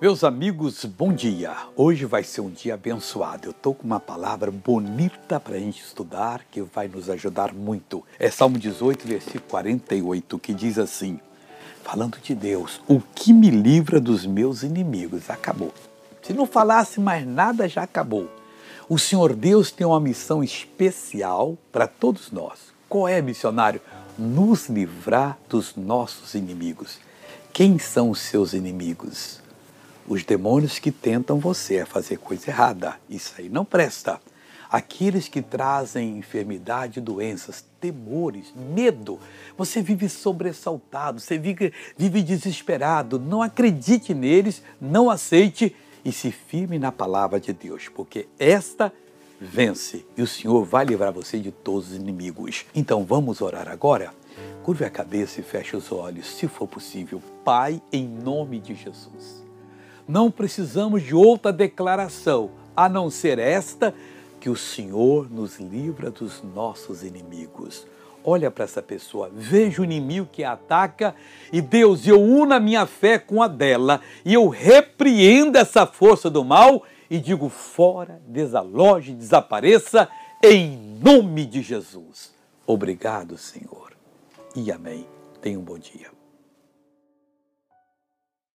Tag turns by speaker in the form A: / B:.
A: Meus amigos, bom dia. Hoje vai ser um dia abençoado. Eu estou com uma palavra bonita para a gente estudar que vai nos ajudar muito. É Salmo 18, versículo 48, que diz assim: Falando de Deus, o que me livra dos meus inimigos? Acabou. Se não falasse mais nada, já acabou. O Senhor Deus tem uma missão especial para todos nós. Qual é, missionário? Nos livrar dos nossos inimigos. Quem são os seus inimigos? Os demônios que tentam você a fazer coisa errada. Isso aí não presta. Aqueles que trazem enfermidade, doenças, temores, medo. Você vive sobressaltado, você vive, vive desesperado. Não acredite neles, não aceite e se firme na palavra de Deus, porque esta vence e o Senhor vai livrar você de todos os inimigos. Então vamos orar agora? Curve a cabeça e feche os olhos, se for possível. Pai, em nome de Jesus. Não precisamos de outra declaração a não ser esta que o Senhor nos livra dos nossos inimigos. Olha para essa pessoa, veja o inimigo que ataca e Deus, eu uno a minha fé com a dela e eu repreendo essa força do mal e digo fora, desaloje, desapareça em nome de Jesus. Obrigado, Senhor. E amém. Tenha um bom dia.